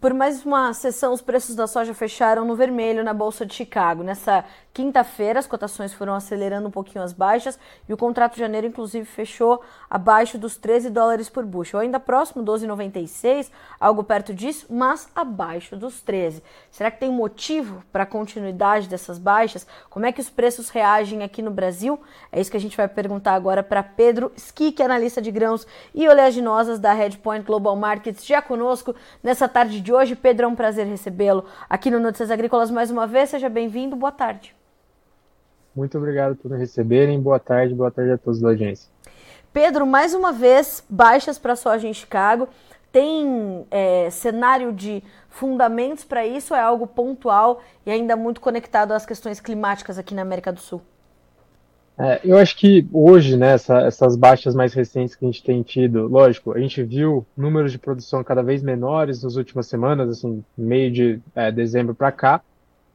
Por mais uma sessão, os preços da soja fecharam no vermelho na Bolsa de Chicago. Nessa quinta-feira, as cotações foram acelerando um pouquinho as baixas e o contrato de janeiro, inclusive, fechou abaixo dos 13 dólares por bushel. Ainda próximo, 12,96, algo perto disso, mas abaixo dos 13. Será que tem motivo para a continuidade dessas baixas? Como é que os preços reagem aqui no Brasil? É isso que a gente vai perguntar agora para Pedro Ski, analista de grãos e oleaginosas da Redpoint Global Markets, já conosco nessa tarde de hoje. Pedro, é um prazer recebê-lo aqui no Notícias Agrícolas mais uma vez. Seja bem-vindo. Boa tarde. Muito obrigado por me receberem. Boa tarde, boa tarde a todos da audiência. Pedro, mais uma vez, baixas para a soja em Chicago. Tem é, cenário de fundamentos para isso é algo pontual e ainda muito conectado às questões climáticas aqui na América do Sul? É, eu acho que hoje, né, essa, essas baixas mais recentes que a gente tem tido, lógico, a gente viu números de produção cada vez menores nas últimas semanas, assim, meio de é, dezembro para cá,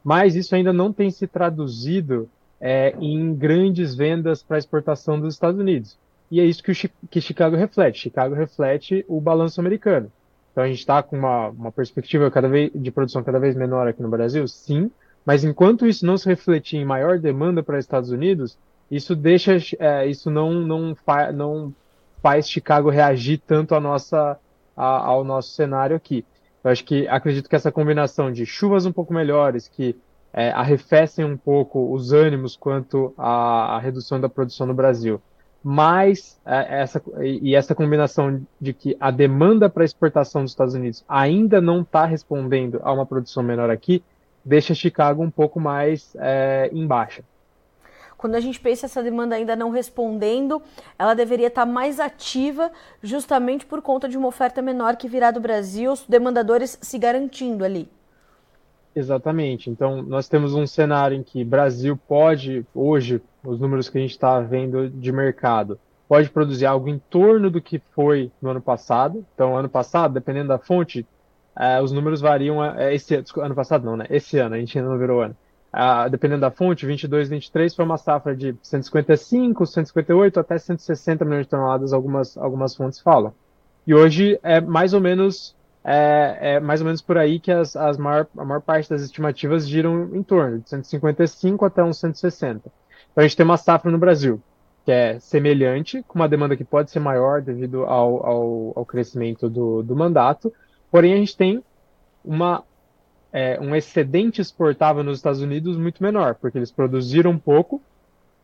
mas isso ainda não tem se traduzido é, em grandes vendas para exportação dos Estados Unidos. E é isso que, que Chicago reflete. Chicago reflete o balanço americano. Então a gente está com uma, uma perspectiva cada vez, de produção cada vez menor aqui no Brasil, sim, mas enquanto isso não se refletir em maior demanda para os Estados Unidos, isso deixa, é, isso não, não, fa, não faz Chicago reagir tanto a nossa, a, ao nosso cenário aqui. Eu acho que acredito que essa combinação de chuvas um pouco melhores, que é, arrefecem um pouco os ânimos quanto à, à redução da produção no Brasil. Mas é, essa, e essa combinação de que a demanda para exportação dos Estados Unidos ainda não está respondendo a uma produção menor aqui, deixa Chicago um pouco mais é, em baixa. Quando a gente pensa essa demanda ainda não respondendo, ela deveria estar tá mais ativa justamente por conta de uma oferta menor que virá do Brasil, os demandadores se garantindo ali. Exatamente. Então, nós temos um cenário em que Brasil pode, hoje, os números que a gente está vendo de mercado, pode produzir algo em torno do que foi no ano passado. Então, ano passado, dependendo da fonte, uh, os números variam. Uh, esse ano passado, não, né? Esse ano, a gente ainda não virou ano. Uh, dependendo da fonte, 22, 23 foi uma safra de 155, 158 até 160 milhões de toneladas, algumas, algumas fontes falam. E hoje é mais ou menos é, é, mais ou menos por aí que as, as maior, a maior parte das estimativas giram em torno de 155 até uns 160. Então a gente tem uma safra no Brasil que é semelhante, com uma demanda que pode ser maior devido ao, ao, ao crescimento do, do mandato, porém a gente tem uma, é, um excedente exportável nos Estados Unidos muito menor, porque eles produziram pouco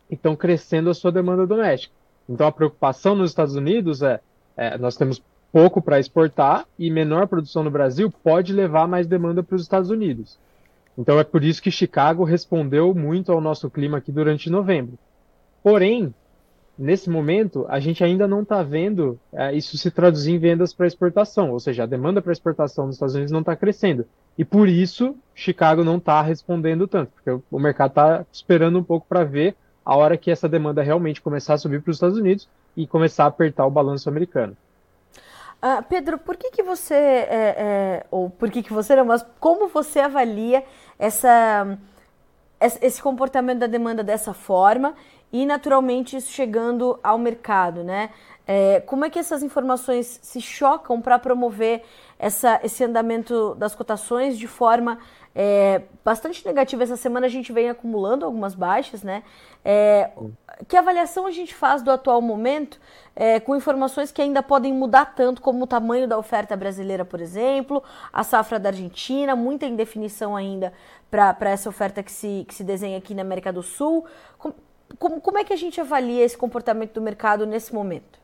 e estão crescendo a sua demanda doméstica. Então a preocupação nos Estados Unidos é, é nós temos pouco para exportar e menor produção no Brasil pode levar mais demanda para os Estados Unidos. Então é por isso que Chicago respondeu muito ao nosso clima aqui durante novembro. Porém, nesse momento, a gente ainda não está vendo é, isso se traduzir em vendas para exportação, ou seja, a demanda para exportação nos Estados Unidos não está crescendo. E por isso, Chicago não está respondendo tanto, porque o mercado está esperando um pouco para ver a hora que essa demanda realmente começar a subir para os Estados Unidos e começar a apertar o balanço americano. Uh, Pedro, por que, que você, é, é, ou por que, que você não, mas como você avalia essa, esse comportamento da demanda dessa forma e, naturalmente, isso chegando ao mercado, né? É, como é que essas informações se chocam para promover essa, esse andamento das cotações de forma é, bastante negativa. Essa semana a gente vem acumulando algumas baixas, né? É, que avaliação a gente faz do atual momento é, com informações que ainda podem mudar tanto como o tamanho da oferta brasileira, por exemplo, a safra da Argentina, muita indefinição ainda para essa oferta que se, que se desenha aqui na América do Sul. Como, como, como é que a gente avalia esse comportamento do mercado nesse momento?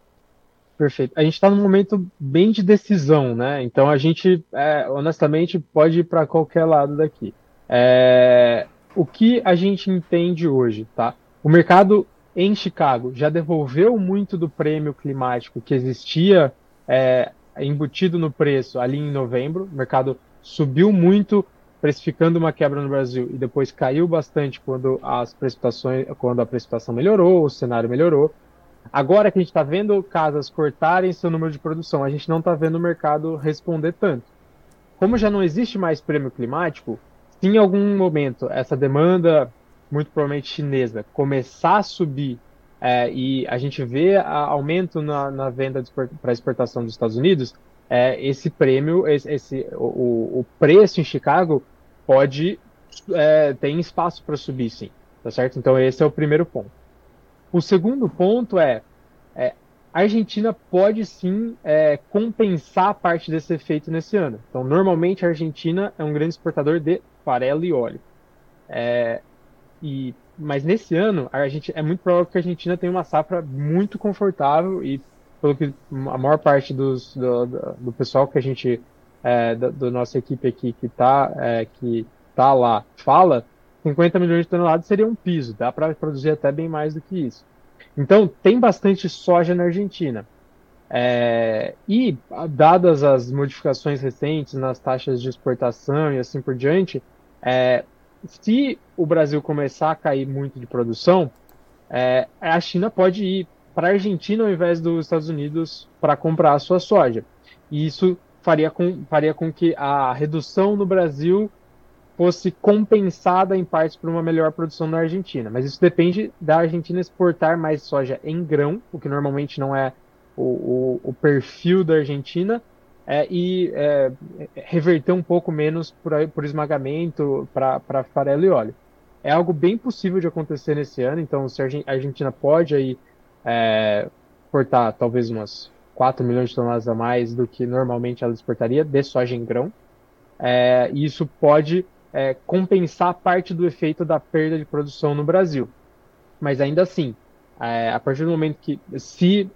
Perfeito. A gente está num momento bem de decisão, né? Então a gente, é, honestamente, pode ir para qualquer lado daqui. É, o que a gente entende hoje, tá? O mercado em Chicago já devolveu muito do prêmio climático que existia é, embutido no preço ali em novembro. O mercado subiu muito, precificando uma quebra no Brasil e depois caiu bastante quando as precipitações, quando a precipitação melhorou, o cenário melhorou. Agora que a gente está vendo casas cortarem seu número de produção, a gente não está vendo o mercado responder tanto. Como já não existe mais prêmio climático, se em algum momento essa demanda, muito provavelmente chinesa, começar a subir é, e a gente vê a, aumento na, na venda para exportação dos Estados Unidos, é, esse prêmio, esse, esse o, o, preço em Chicago pode é, tem espaço para subir, sim, tá certo? Então esse é o primeiro ponto. O segundo ponto é, é a Argentina pode sim é, compensar parte desse efeito nesse ano. Então normalmente a Argentina é um grande exportador de farelo e óleo. É, e mas nesse ano a gente é muito provável que a Argentina tenha uma safra muito confortável e pelo que a maior parte dos, do, do pessoal que a gente, é, da, da, nossa equipe aqui que está é, tá lá, fala, 50 milhões de toneladas seria um piso, dá para produzir até bem mais do que isso. Então, tem bastante soja na Argentina. É, e, dadas as modificações recentes nas taxas de exportação e assim por diante, é, se o Brasil começar a cair muito de produção, é, a China pode ir para a Argentina ao invés dos Estados Unidos para comprar a sua soja. E isso faria com, faria com que a redução no Brasil fosse compensada em partes por uma melhor produção na Argentina. Mas isso depende da Argentina exportar mais soja em grão, o que normalmente não é o, o, o perfil da Argentina, é, e é, reverter um pouco menos por, por esmagamento para farelo e óleo. É algo bem possível de acontecer nesse ano, então se a Argentina pode aí é, exportar talvez umas 4 milhões de toneladas a mais do que normalmente ela exportaria de soja em grão. É, isso pode é, compensar parte do efeito da perda de produção no Brasil. Mas ainda assim, é, a partir do momento que, se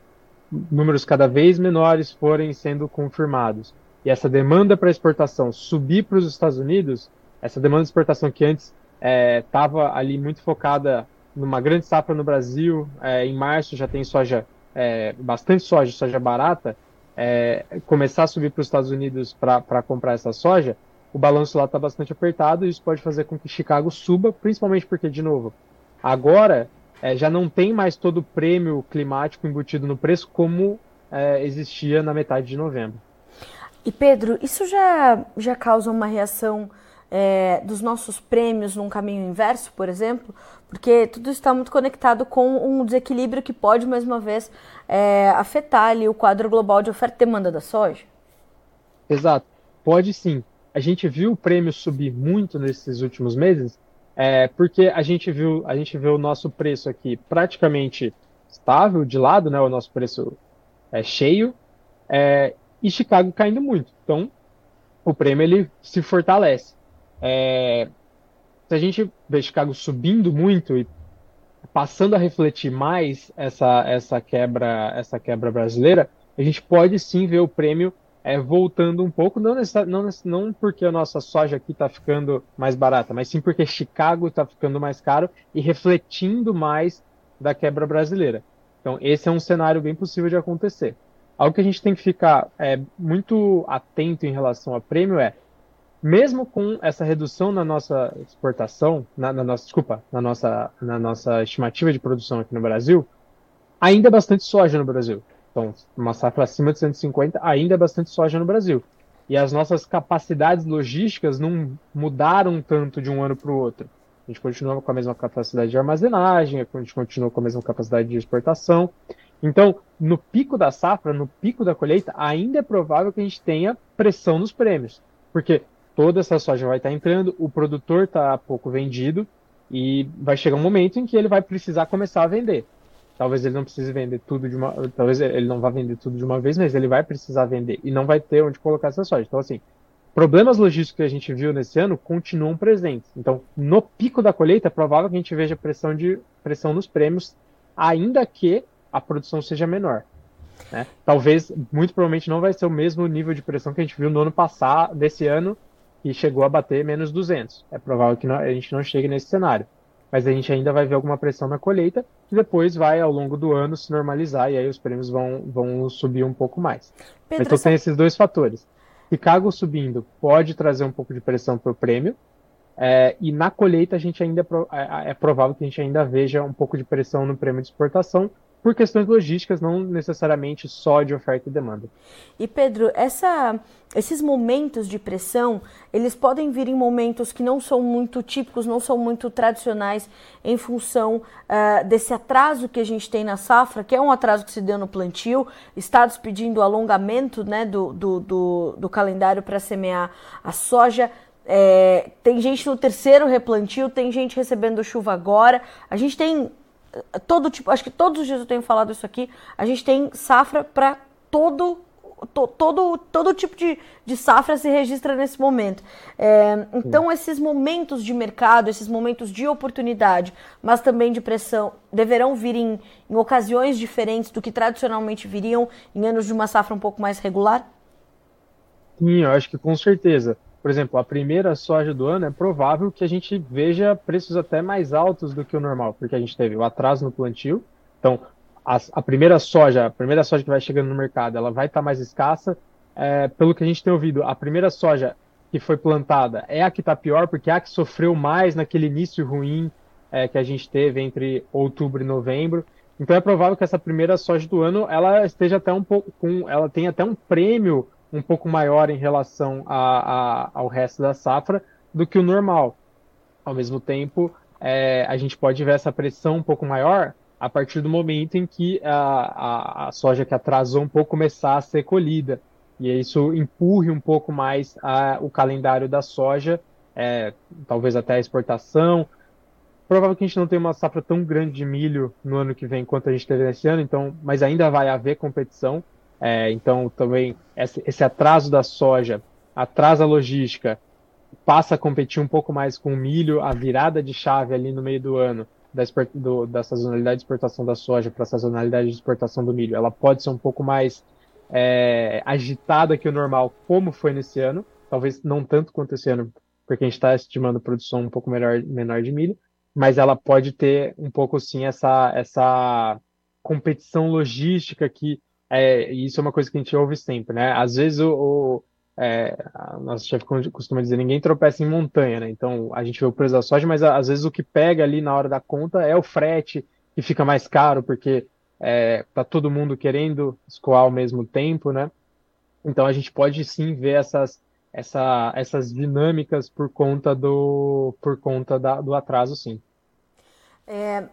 números cada vez menores forem sendo confirmados e essa demanda para exportação subir para os Estados Unidos, essa demanda de exportação que antes estava é, ali muito focada numa grande safra no Brasil, é, em março já tem soja, é, bastante soja, soja barata, é, começar a subir para os Estados Unidos para comprar essa soja, o balanço lá está bastante apertado e isso pode fazer com que Chicago suba, principalmente porque, de novo, agora é, já não tem mais todo o prêmio climático embutido no preço como é, existia na metade de novembro. E Pedro, isso já, já causa uma reação é, dos nossos prêmios num caminho inverso, por exemplo, porque tudo está muito conectado com um desequilíbrio que pode, mais uma vez, é, afetar ali o quadro global de oferta e demanda da soja? Exato, pode sim. A gente viu o prêmio subir muito nesses últimos meses, é, porque a gente viu a gente viu o nosso preço aqui praticamente estável de lado, né, o nosso preço é cheio, é, e Chicago caindo muito. Então, o prêmio ele se fortalece. É, se a gente vê Chicago subindo muito e passando a refletir mais essa, essa quebra essa quebra brasileira, a gente pode sim ver o prêmio é, voltando um pouco, não, não, não porque a nossa soja aqui está ficando mais barata, mas sim porque Chicago está ficando mais caro e refletindo mais da quebra brasileira. Então, esse é um cenário bem possível de acontecer. Algo que a gente tem que ficar é, muito atento em relação a prêmio é mesmo com essa redução na nossa exportação, na, na, nossa, desculpa, na nossa, na nossa estimativa de produção aqui no Brasil, ainda é bastante soja no Brasil. Então, uma safra acima de 150, ainda é bastante soja no Brasil. E as nossas capacidades logísticas não mudaram tanto de um ano para o outro. A gente continua com a mesma capacidade de armazenagem, a gente continua com a mesma capacidade de exportação. Então, no pico da safra, no pico da colheita, ainda é provável que a gente tenha pressão nos prêmios. Porque toda essa soja vai estar entrando, o produtor está pouco vendido e vai chegar um momento em que ele vai precisar começar a vender. Talvez ele não precise vender tudo de uma, talvez ele não vá vender tudo de uma vez, mas ele vai precisar vender e não vai ter onde colocar essa soja. Então assim, problemas logísticos que a gente viu nesse ano continuam presentes. Então, no pico da colheita, é provável que a gente veja pressão de pressão nos prêmios, ainda que a produção seja menor. Né? Talvez, muito provavelmente, não vai ser o mesmo nível de pressão que a gente viu no ano passado, desse ano, e chegou a bater menos 200. É provável que a gente não chegue nesse cenário. Mas a gente ainda vai ver alguma pressão na colheita, que depois vai, ao longo do ano, se normalizar, e aí os prêmios vão, vão subir um pouco mais. Pedro, então tem esses dois fatores. Chicago subindo pode trazer um pouco de pressão para o prêmio, é, e na colheita a gente ainda é, é, é provável que a gente ainda veja um pouco de pressão no prêmio de exportação, por questões logísticas, não necessariamente só de oferta e demanda. E Pedro, essa, esses momentos de pressão, eles podem vir em momentos que não são muito típicos, não são muito tradicionais, em função uh, desse atraso que a gente tem na safra, que é um atraso que se deu no plantio, estados pedindo alongamento né, do, do, do, do calendário para semear a soja. É, tem gente no terceiro replantio, tem gente recebendo chuva agora. A gente tem todo tipo, acho que todos os dias eu tenho falado isso aqui, a gente tem safra para todo to, todo, todo tipo de, de safra se registra nesse momento. É, então, esses momentos de mercado, esses momentos de oportunidade, mas também de pressão, deverão vir em, em ocasiões diferentes do que tradicionalmente viriam em anos de uma safra um pouco mais regular? Sim, eu acho que com certeza por exemplo, a primeira soja do ano é provável que a gente veja preços até mais altos do que o normal, porque a gente teve o atraso no plantio. Então, a, a primeira soja, a primeira soja que vai chegando no mercado, ela vai estar tá mais escassa. É, pelo que a gente tem ouvido, a primeira soja que foi plantada é a que está pior, porque é a que sofreu mais naquele início ruim é, que a gente teve entre outubro e novembro. Então é provável que essa primeira soja do ano ela esteja até um pouco com, ela tem até um prêmio um pouco maior em relação a, a, ao resto da safra do que o normal. Ao mesmo tempo, é, a gente pode ver essa pressão um pouco maior a partir do momento em que a, a, a soja que atrasou um pouco começar a ser colhida. E isso empurre um pouco mais a, o calendário da soja, é, talvez até a exportação. Provável que a gente não tenha uma safra tão grande de milho no ano que vem quanto a gente teve nesse ano, então, mas ainda vai haver competição. É, então, também, esse, atraso da soja atrasa a logística, passa a competir um pouco mais com o milho, a virada de chave ali no meio do ano da, do, da sazonalidade de exportação da soja para a sazonalidade de exportação do milho, ela pode ser um pouco mais é, agitada que o normal, como foi nesse ano, talvez não tanto quanto esse ano, porque a gente está estimando produção um pouco menor, menor de milho, mas ela pode ter um pouco sim essa, essa competição logística que é, isso é uma coisa que a gente ouve sempre, né? Às vezes o, o é, nosso chefe costuma dizer, ninguém tropeça em montanha, né? Então a gente vê o preço da soja, mas às vezes o que pega ali na hora da conta é o frete, que fica mais caro, porque é, tá todo mundo querendo escoar ao mesmo tempo, né? Então a gente pode sim ver essas, essa, essas dinâmicas por conta do, por conta da, do atraso, sim. É,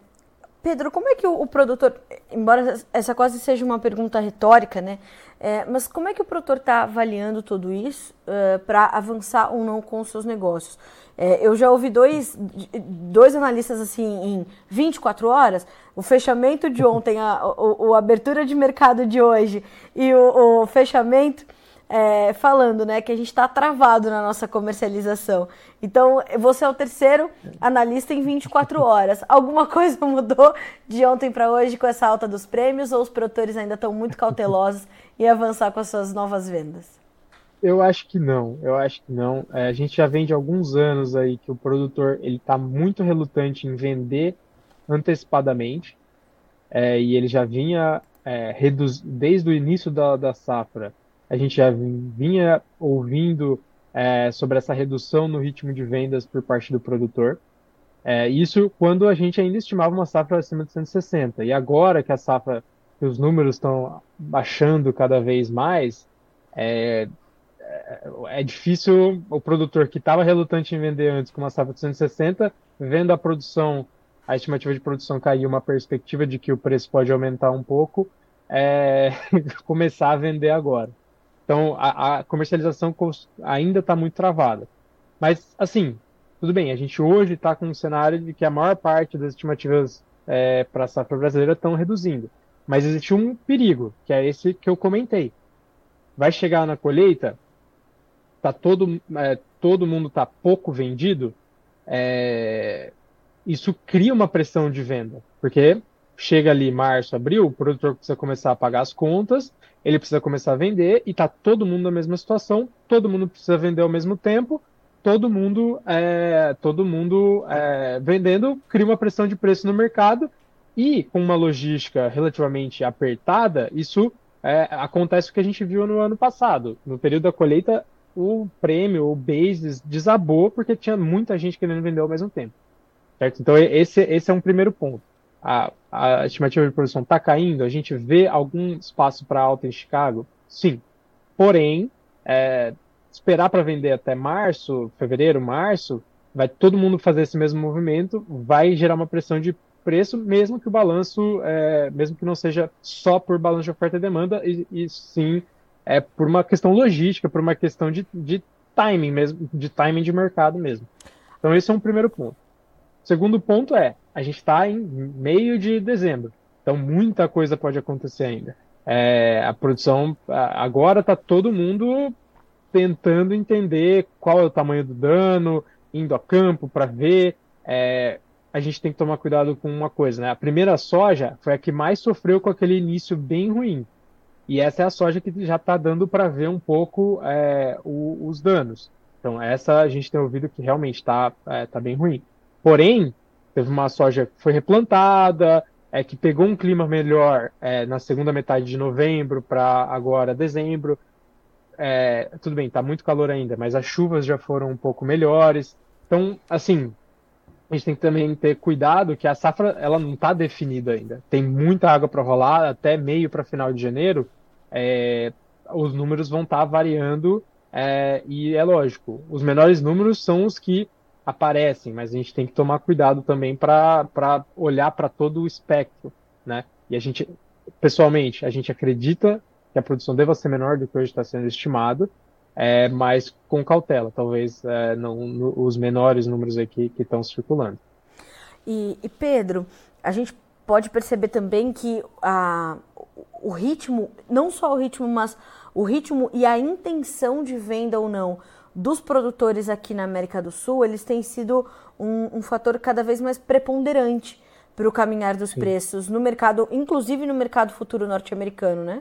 Pedro, como é que o, o, produtor, embora essa quase seja uma pergunta retórica, né? É, mas como é que o produtor está avaliando tudo isso uh, para avançar ou não com os seus negócios? É, eu já ouvi dois, dois analistas assim em 24 horas, o fechamento de ontem, a, a, a abertura de mercado de hoje e o, o fechamento é, falando né, que a gente está travado na nossa comercialização. Então, você é o terceiro analista em 24 horas. Alguma coisa mudou de ontem para hoje com essa alta dos prêmios ou os produtores ainda estão muito cautelosos em avançar com as suas novas vendas? Eu acho que não, eu acho que não. É, a gente já vem de alguns anos aí que o produtor ele está muito relutante em vender antecipadamente é, e ele já vinha é, desde o início da, da safra a gente já vinha ouvindo é, sobre essa redução no ritmo de vendas por parte do produtor. É, isso quando a gente ainda estimava uma safra acima de 160. E agora que a safra, que os números estão baixando cada vez mais, é, é, é difícil o produtor que estava relutante em vender antes com uma safra de 160, vendo a produção, a estimativa de produção cair, uma perspectiva de que o preço pode aumentar um pouco, é, começar a vender agora. Então, a, a comercialização ainda está muito travada. Mas, assim, tudo bem, a gente hoje está com um cenário de que a maior parte das estimativas é, para a safra brasileira estão reduzindo. Mas existe um perigo, que é esse que eu comentei. Vai chegar na colheita, tá todo, é, todo mundo está pouco vendido, é, isso cria uma pressão de venda, porque chega ali março, abril, o produtor precisa começar a pagar as contas, ele precisa começar a vender e está todo mundo na mesma situação, todo mundo precisa vender ao mesmo tempo, todo mundo, é, todo mundo é, vendendo, cria uma pressão de preço no mercado e com uma logística relativamente apertada, isso é, acontece o que a gente viu no ano passado. No período da colheita, o prêmio, o basis, desabou porque tinha muita gente querendo vender ao mesmo tempo. Certo? Então esse, esse é um primeiro ponto a, a estimativa de produção está caindo, a gente vê algum espaço para alta em Chicago? Sim. Porém, é, esperar para vender até março, fevereiro, março, vai todo mundo fazer esse mesmo movimento, vai gerar uma pressão de preço, mesmo que o balanço, é, mesmo que não seja só por balanço de oferta e demanda, e, e sim é por uma questão logística, por uma questão de, de timing mesmo, de timing de mercado mesmo. Então esse é um primeiro ponto. Segundo ponto é, a gente está em meio de dezembro, então muita coisa pode acontecer ainda. É, a produção agora está todo mundo tentando entender qual é o tamanho do dano, indo a campo para ver. É, a gente tem que tomar cuidado com uma coisa, né? A primeira soja foi a que mais sofreu com aquele início bem ruim. E essa é a soja que já está dando para ver um pouco é, o, os danos. Então, essa a gente tem ouvido que realmente está é, tá bem ruim. Porém, teve uma soja que foi replantada, é, que pegou um clima melhor é, na segunda metade de novembro para agora dezembro. É, tudo bem, está muito calor ainda, mas as chuvas já foram um pouco melhores. Então, assim, a gente tem que também ter cuidado que a safra ela não está definida ainda. Tem muita água para rolar até meio para final de janeiro. É, os números vão estar tá variando é, e é lógico, os menores números são os que aparecem, mas a gente tem que tomar cuidado também para olhar para todo o espectro, né? E a gente, pessoalmente, a gente acredita que a produção deva ser menor do que hoje está sendo estimado, é, mas com cautela, talvez é, não, no, os menores números aqui que estão circulando. E, e, Pedro, a gente pode perceber também que a, o ritmo, não só o ritmo, mas o ritmo e a intenção de venda ou não dos produtores aqui na América do Sul, eles têm sido um, um fator cada vez mais preponderante para o caminhar dos Sim. preços no mercado, inclusive no mercado futuro norte-americano, né?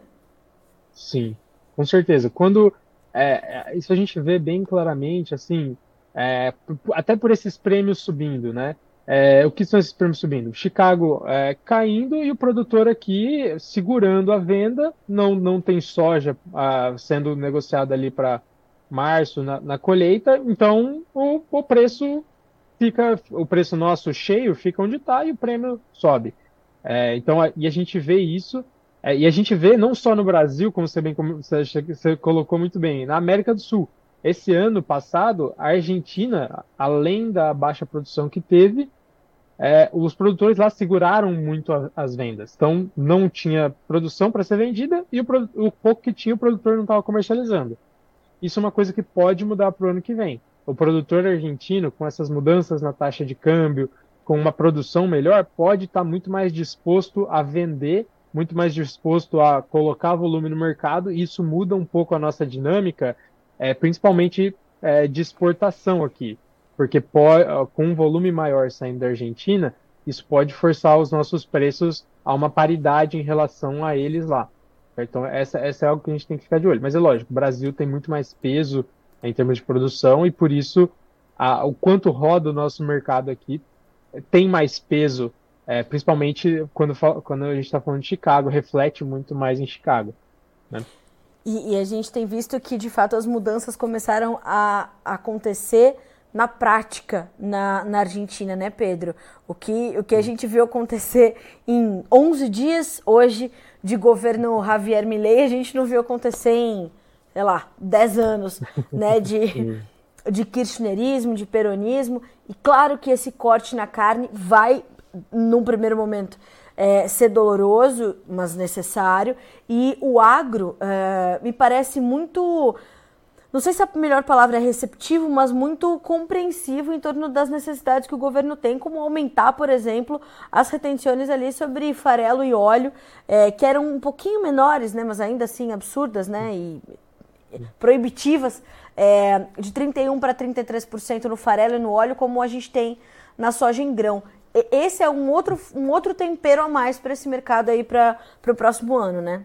Sim, com certeza. Quando é, é, isso a gente vê bem claramente, assim, é, até por esses prêmios subindo, né? É, o que são esses prêmios subindo? Chicago é, caindo e o produtor aqui segurando a venda, não, não tem soja ah, sendo negociada ali para março na, na, colheita, então o, o preço fica, o preço nosso cheio fica onde está e o prêmio sobe. É, então, e a gente vê isso é, e a gente vê não só no Brasil, como você, bem, como você, você colocou muito bem, na América do Sul. Esse ano passado, a Argentina, além da baixa produção que teve, é, os produtores lá seguraram muito a, as vendas. Então, não tinha produção para ser vendida e o, o, pouco que tinha, o produtor não estava comercializando. Isso é uma coisa que pode mudar para o ano que vem. O produtor argentino, com essas mudanças na taxa de câmbio, com uma produção melhor, pode estar tá muito mais disposto a vender muito mais disposto a colocar volume no mercado, e isso muda um pouco a nossa dinâmica, é, principalmente é, de exportação aqui, porque com um volume maior saindo da Argentina, isso pode forçar os nossos preços a uma paridade em relação a eles lá. Então, essa, essa é algo que a gente tem que ficar de olho. Mas é lógico, o Brasil tem muito mais peso em termos de produção e por isso a, o quanto roda o nosso mercado aqui tem mais peso é, principalmente quando, quando a gente está falando de Chicago, reflete muito mais em Chicago. Né? E, e, a gente tem visto que, de fato, as mudanças começaram a acontecer na prática na, na Argentina, né, Pedro? O que, o que a gente viu acontecer em 11 dias hoje de governo Javier Milei, a gente não viu acontecer em, sei lá, 10 anos, né, de, de kirchnerismo, de peronismo. E claro que esse corte na carne vai num primeiro momento, é, ser doloroso, mas necessário. E o agro é, me parece muito. Não sei se a melhor palavra é receptivo, mas muito compreensivo em torno das necessidades que o governo tem, como aumentar, por exemplo, as retenções ali sobre farelo e óleo, é, que eram um pouquinho menores, né, mas ainda assim absurdas né, e proibitivas, é, de 31% para 33% no farelo e no óleo, como a gente tem na soja em grão esse é um outro, um outro tempero a mais para esse mercado aí para o próximo ano, né?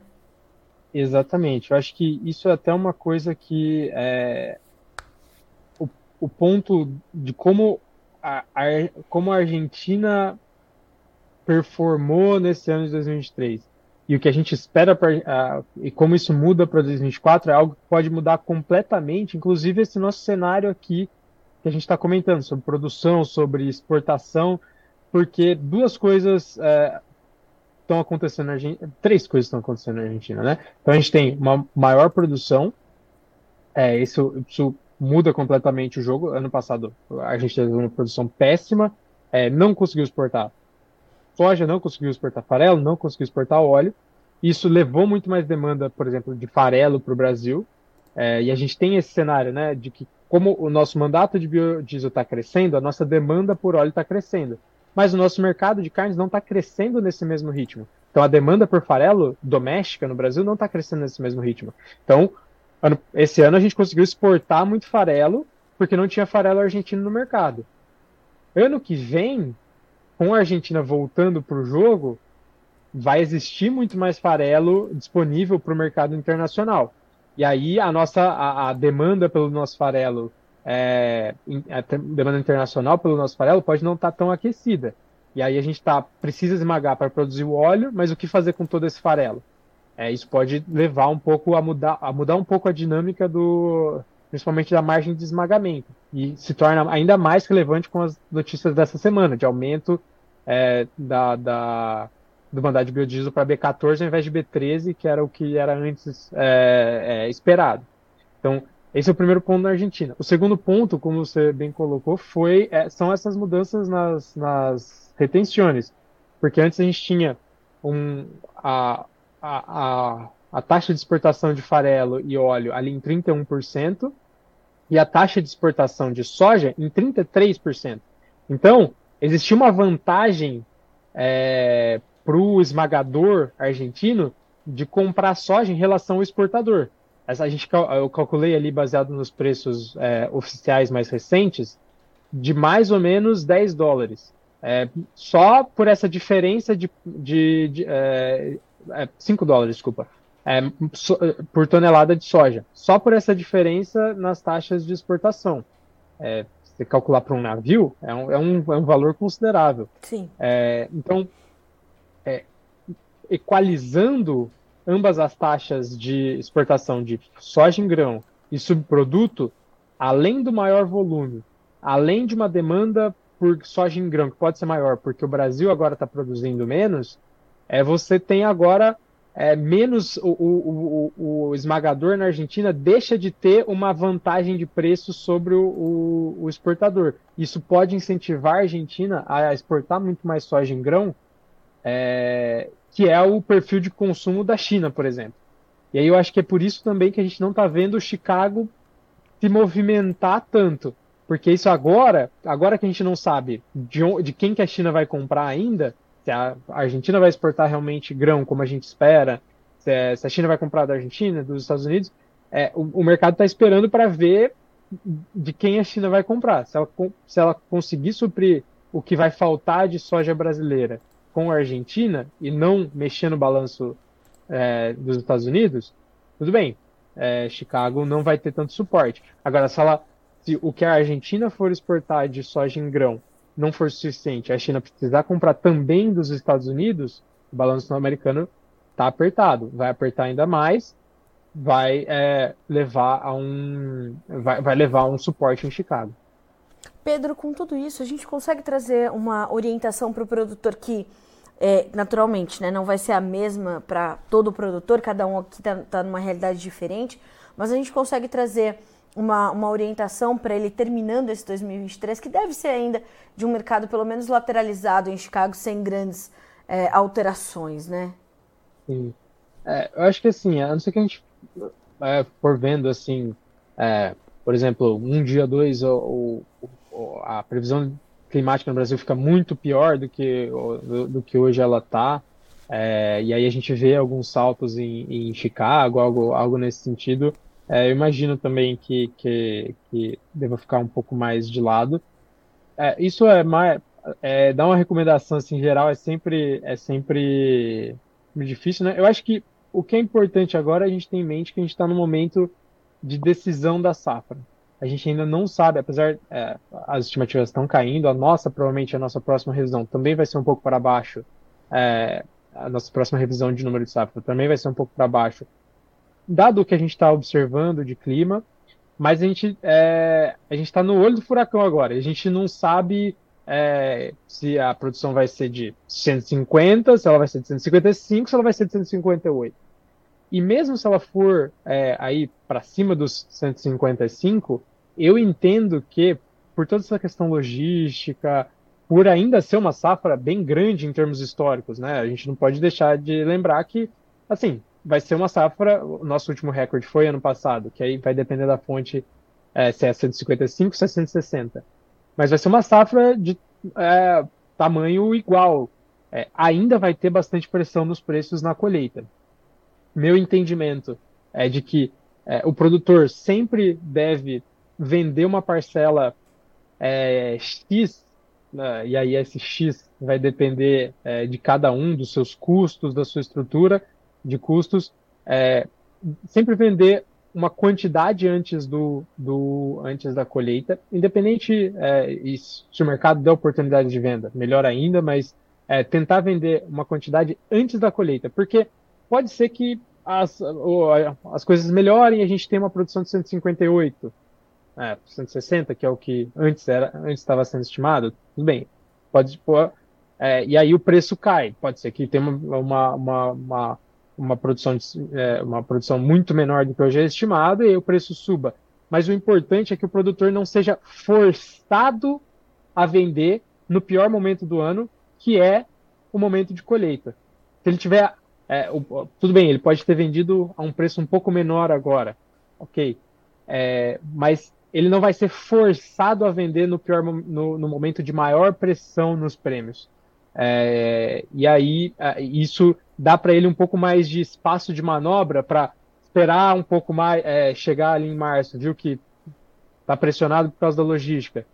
Exatamente. Eu acho que isso é até uma coisa que é, o, o ponto de como a, a, como a Argentina performou nesse ano de 2023 e o que a gente espera pra, e como isso muda para 2024 é algo que pode mudar completamente, inclusive esse nosso cenário aqui que a gente está comentando sobre produção, sobre exportação porque duas coisas é, estão acontecendo na Argentina, três coisas estão acontecendo na Argentina, né? Então a gente tem uma maior produção, é, isso, isso muda completamente o jogo. Ano passado a gente teve uma produção péssima, é, não conseguiu exportar soja, não conseguiu exportar farelo, não conseguiu exportar óleo. Isso levou muito mais demanda, por exemplo, de farelo para o Brasil. É, e a gente tem esse cenário, né, de que como o nosso mandato de biodiesel está crescendo, a nossa demanda por óleo está crescendo mas o nosso mercado de carnes não está crescendo nesse mesmo ritmo. Então a demanda por farelo doméstica no Brasil não está crescendo nesse mesmo ritmo. Então, ano, esse ano a gente conseguiu exportar muito farelo porque não tinha farelo argentino no mercado. Ano que vem, com a Argentina voltando para o jogo, vai existir muito mais farelo disponível para o mercado internacional. E aí a nossa a, a demanda pelo nosso farelo é, a demanda internacional pelo nosso farelo pode não estar tá tão aquecida. E aí a gente tá, precisa esmagar para produzir o óleo, mas o que fazer com todo esse farelo? É, isso pode levar um pouco a mudar, a mudar um pouco a dinâmica do, principalmente da margem de esmagamento. E se torna ainda mais relevante com as notícias dessa semana, de aumento é, da, da, do mandato de biodiesel para B14 ao invés de B13, que era o que era antes é, é, esperado. Então, esse é o primeiro ponto na Argentina. O segundo ponto, como você bem colocou, foi é, são essas mudanças nas, nas retenções. Porque antes a gente tinha um, a, a, a, a taxa de exportação de farelo e óleo ali em 31% e a taxa de exportação de soja em 33%. Então, existia uma vantagem é, para o esmagador argentino de comprar soja em relação ao exportador a gente, eu calculei ali, baseado nos preços é, oficiais mais recentes, de mais ou menos 10 dólares. É, só por essa diferença de, de, de é, 5 é, dólares, desculpa, é, so, por tonelada de soja. Só por essa diferença nas taxas de exportação. É, se calcular para um navio, é um, é um, é um valor considerável. Sim. então, equalizando ambas as taxas de exportação de soja em grão e subproduto, além do maior volume, além de uma demanda por soja em grão que pode ser maior, porque o Brasil agora está produzindo menos, é você tem agora é, menos o, o, o, o, esmagador na Argentina deixa de ter uma vantagem de preço sobre o, o, exportador. Isso pode incentivar a Argentina a exportar muito mais soja em grão é, que é o perfil de consumo da China, por exemplo. E aí eu acho que é por isso também que a gente não está vendo o Chicago se movimentar tanto. Porque isso agora, agora que a gente não sabe de, onde, de quem que a China vai comprar ainda, se a Argentina vai exportar realmente grão como a gente espera, se, é, se a China vai comprar da Argentina, dos Estados Unidos, é, o, o mercado está esperando para ver de quem a China vai comprar. Se ela, se ela conseguir suprir o que vai faltar de soja brasileira com a Argentina e não mexer no balanço é, dos Estados Unidos, tudo bem. É, Chicago não vai ter tanto suporte. Agora, se, ela, se o que a Argentina for exportar de soja em grão não for suficiente, a China precisar comprar também dos Estados Unidos, o balanço americano está apertado. Vai apertar ainda mais, vai é, levar a um vai, vai levar um suporte em Chicago. Pedro, com tudo isso, a gente consegue trazer uma orientação para o produtor que, é, naturalmente, né, não vai ser a mesma para todo produtor, cada um aqui está tá numa realidade diferente, mas a gente consegue trazer uma, uma orientação para ele terminando esse 2023, que deve ser ainda de um mercado pelo menos lateralizado em Chicago, sem grandes é, alterações, né? Sim. É, eu acho que assim, a não ser que a gente é, for vendo assim, é, por exemplo, um dia, dois, ou, a previsão climática no Brasil fica muito pior do que, do, do que hoje ela está. É, e aí a gente vê alguns saltos em, em Chicago, algo, algo nesse sentido. É, eu imagino também que, que, que deva ficar um pouco mais de lado. É, isso é mais. É, dar uma recomendação assim, em geral é sempre, é sempre difícil, né? Eu acho que o que é importante agora é a gente ter em mente que a gente está no momento de decisão da safra a gente ainda não sabe, apesar é, as estimativas estão caindo, a nossa, provavelmente, a nossa próxima revisão também vai ser um pouco para baixo. É, a nossa próxima revisão de número de safra também vai ser um pouco para baixo, dado o que a gente está observando de clima, mas a gente é, a gente está no olho do furacão agora. A gente não sabe é, se a produção vai ser de 150, se ela vai ser de 155, se ela vai ser de 158. E mesmo se ela for é, aí para cima dos 155, eu entendo que por toda essa questão logística, por ainda ser uma safra bem grande em termos históricos, né? A gente não pode deixar de lembrar que, assim, vai ser uma safra. O nosso último recorde foi ano passado, que aí vai depender da fonte é, se é 155, se é 160. Mas vai ser uma safra de é, tamanho igual. É, ainda vai ter bastante pressão nos preços na colheita. Meu entendimento é de que é, o produtor sempre deve vender uma parcela é, X, né, e aí esse X vai depender é, de cada um dos seus custos, da sua estrutura de custos, sempre vender uma quantidade antes do, do antes da colheita, independente é, se o mercado der oportunidade de venda, melhor ainda, mas é, tentar vender uma quantidade antes da colheita, porque pode ser que as, as coisas melhorem a gente tem uma produção de 158, é, 160, que é o que antes era antes estava sendo estimado, tudo bem, pode pôr, é, e aí o preço cai, pode ser que tenha uma, uma, uma, uma uma produção, de, é, uma produção muito menor do que hoje é estimado e aí o preço suba. Mas o importante é que o produtor não seja forçado a vender no pior momento do ano, que é o momento de colheita. Se ele tiver. É, o, tudo bem, ele pode ter vendido a um preço um pouco menor agora, ok. É, mas ele não vai ser forçado a vender no pior no, no momento de maior pressão nos prêmios. É, e aí isso dá para ele um pouco mais de espaço de manobra para esperar um pouco mais, é, chegar ali em março, viu que está pressionado por causa da logística.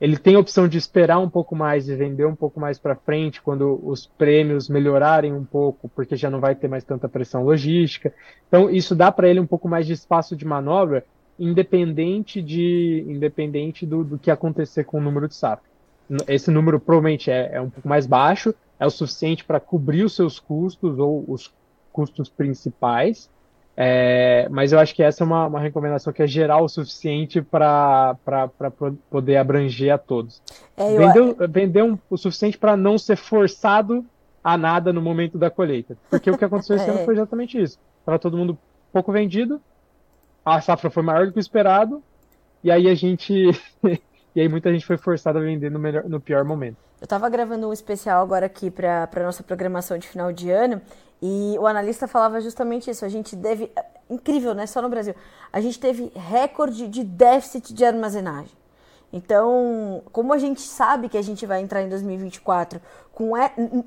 Ele tem a opção de esperar um pouco mais e vender um pouco mais para frente quando os prêmios melhorarem um pouco, porque já não vai ter mais tanta pressão logística. Então isso dá para ele um pouco mais de espaço de manobra, independente de independente do, do que acontecer com o número de safra esse número provavelmente é, é um pouco mais baixo, é o suficiente para cobrir os seus custos ou os custos principais. É, mas eu acho que essa é uma, uma recomendação que é geral o suficiente para poder abranger a todos. É, Vendeu, vendeu um, o suficiente para não ser forçado a nada no momento da colheita. Porque o que aconteceu esse é. ano foi exatamente isso. Estava todo mundo pouco vendido, a safra foi maior do que o esperado, e aí a gente E aí muita gente foi forçada a vender no, melhor, no pior momento. Eu estava gravando um especial agora aqui para a nossa programação de final de ano e o analista falava justamente isso. A gente deve. Incrível, né? Só no Brasil. A gente teve recorde de déficit de armazenagem. Então, como a gente sabe que a gente vai entrar em 2024 com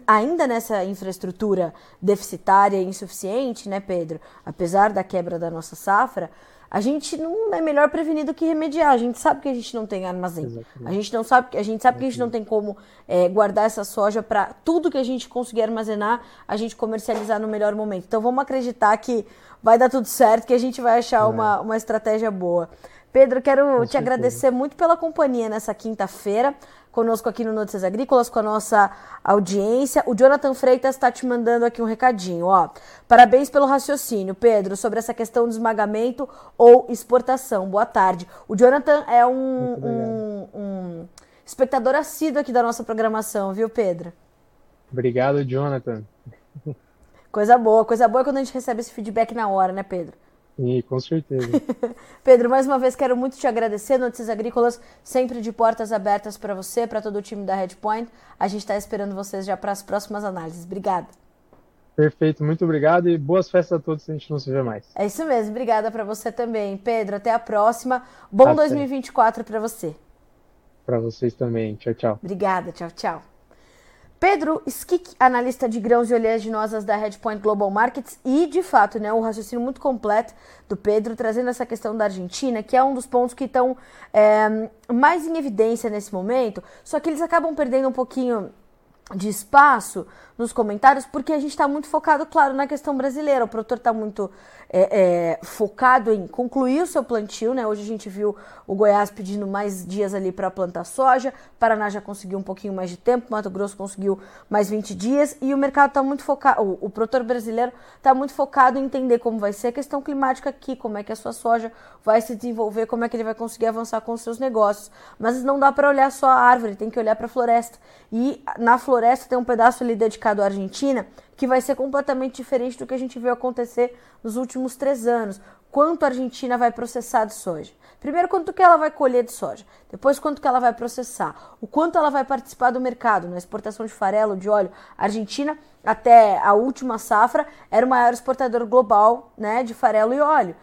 ainda nessa infraestrutura deficitária e insuficiente, né, Pedro? Apesar da quebra da nossa safra, a gente não é melhor prevenir do que remediar. A gente sabe que a gente não tem armazém. Exatamente. A gente não sabe, a gente sabe que a gente não tem como é, guardar essa soja para tudo que a gente conseguir armazenar, a gente comercializar no melhor momento. Então vamos acreditar que vai dar tudo certo, que a gente vai achar é. uma, uma estratégia boa. Pedro, quero te agradecer muito pela companhia nessa quinta-feira conosco aqui no Notícias Agrícolas, com a nossa audiência. O Jonathan Freitas está te mandando aqui um recadinho, ó. Parabéns pelo raciocínio, Pedro, sobre essa questão do esmagamento ou exportação. Boa tarde. O Jonathan é um, um, um espectador assíduo aqui da nossa programação, viu, Pedro? Obrigado, Jonathan. Coisa boa, coisa boa é quando a gente recebe esse feedback na hora, né, Pedro? Sim, com certeza. Pedro, mais uma vez quero muito te agradecer. Notícias Agrícolas sempre de portas abertas para você, para todo o time da Redpoint. A gente está esperando vocês já para as próximas análises. Obrigada. Perfeito, muito obrigado e boas festas a todos se a gente não se vê mais. É isso mesmo, obrigada para você também. Pedro, até a próxima. Bom até. 2024 para você. Para vocês também. Tchau, tchau. Obrigada, tchau, tchau. Pedro Skik, analista de grãos e oleaginosas da Redpoint Global Markets, e de fato, né, um raciocínio muito completo do Pedro, trazendo essa questão da Argentina, que é um dos pontos que estão é, mais em evidência nesse momento, só que eles acabam perdendo um pouquinho de espaço nos comentários, porque a gente está muito focado, claro, na questão brasileira. O produtor está muito é, é, focado em concluir o seu plantio, né? Hoje a gente viu o Goiás pedindo mais dias ali para plantar soja, Paraná já conseguiu um pouquinho mais de tempo, Mato Grosso conseguiu mais 20 dias e o mercado está muito focado, o, o produtor brasileiro está muito focado em entender como vai ser a questão climática aqui, como é que a sua soja vai se desenvolver, como é que ele vai conseguir avançar com os seus negócios. Mas não dá para olhar só a árvore, tem que olhar para a floresta. E na floresta tem um pedaço ali dedicado à Argentina que vai ser completamente diferente do que a gente viu acontecer nos últimos três anos. Quanto a Argentina vai processar de soja? Primeiro, quanto que ela vai colher de soja. Depois, quanto que ela vai processar. O quanto ela vai participar do mercado, na exportação de farelo, de óleo. A Argentina, até a última safra, era o maior exportador global né, de farelo e óleo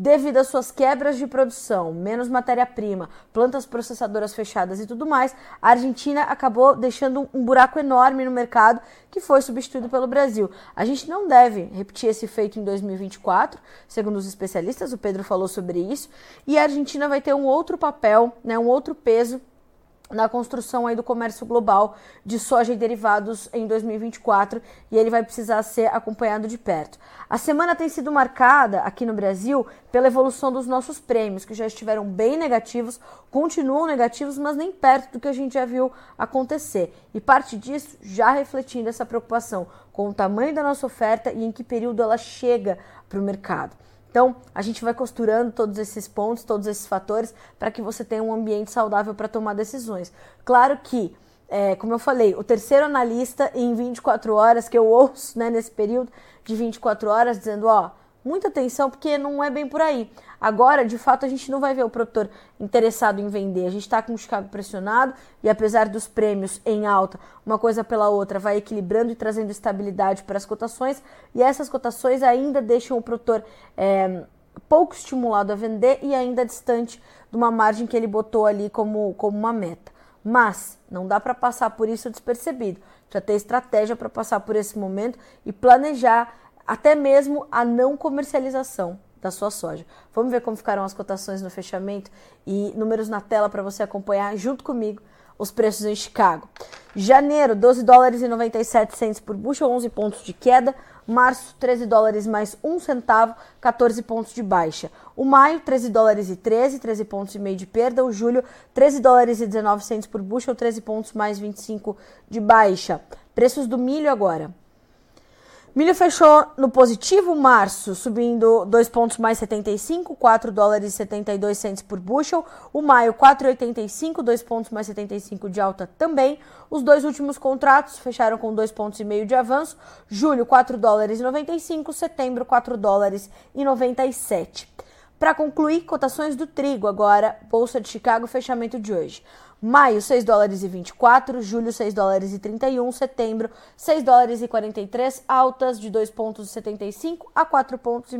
devido às suas quebras de produção, menos matéria-prima, plantas processadoras fechadas e tudo mais, a Argentina acabou deixando um buraco enorme no mercado que foi substituído pelo Brasil. A gente não deve repetir esse feito em 2024, segundo os especialistas, o Pedro falou sobre isso, e a Argentina vai ter um outro papel, né, um outro peso na construção aí do comércio global de soja e derivados em 2024 e ele vai precisar ser acompanhado de perto. A semana tem sido marcada aqui no Brasil pela evolução dos nossos prêmios, que já estiveram bem negativos, continuam negativos, mas nem perto do que a gente já viu acontecer. E parte disso já refletindo essa preocupação com o tamanho da nossa oferta e em que período ela chega para o mercado. Então, a gente vai costurando todos esses pontos, todos esses fatores, para que você tenha um ambiente saudável para tomar decisões. Claro que, é, como eu falei, o terceiro analista em 24 horas, que eu ouço né, nesse período de 24 horas, dizendo: ó, muita atenção, porque não é bem por aí. Agora, de fato, a gente não vai ver o produtor interessado em vender. A gente está com o Chicago pressionado e, apesar dos prêmios em alta, uma coisa pela outra vai equilibrando e trazendo estabilidade para as cotações. E essas cotações ainda deixam o produtor é, pouco estimulado a vender e ainda distante de uma margem que ele botou ali como, como uma meta. Mas não dá para passar por isso despercebido. Já ter estratégia para passar por esse momento e planejar até mesmo a não comercialização da sua soja. Vamos ver como ficaram as cotações no fechamento e números na tela para você acompanhar junto comigo os preços em Chicago. Janeiro, 12 dólares e 97 centos por bushel, 11 pontos de queda. Março, 13 dólares mais 1 centavo, 14 pontos de baixa. O maio, 13 dólares e 13, 13 pontos e meio de perda. O julho, 13 dólares e 19 centos por bushel, 13 pontos mais 25 de baixa. Preços do milho agora. Milho fechou no positivo, março subindo 2 pontos mais 75, 4 dólares e 72 centos por bushel. O maio 4,85, 2 pontos mais 75 de alta também. Os dois últimos contratos fecharam com 2 pontos e meio de avanço. Julho 4 dólares e 95, setembro 4 dólares e 97. Para concluir, cotações do trigo agora, Bolsa de Chicago, fechamento de hoje. Maio, 6 dólares e 24, julho, 6 dólares e 31, setembro, 6 dólares e 43, altas de 2,75 pontos a 4 pontos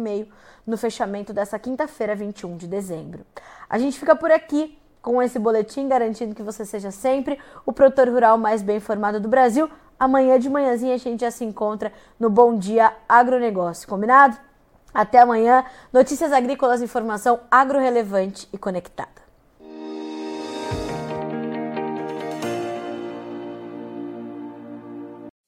no fechamento dessa quinta-feira, 21 de dezembro. A gente fica por aqui com esse boletim, garantindo que você seja sempre o produtor rural mais bem informado do Brasil. Amanhã de manhãzinha a gente já se encontra no Bom Dia Agronegócio, combinado? Até amanhã. Notícias agrícolas, informação agro-relevante e conectada.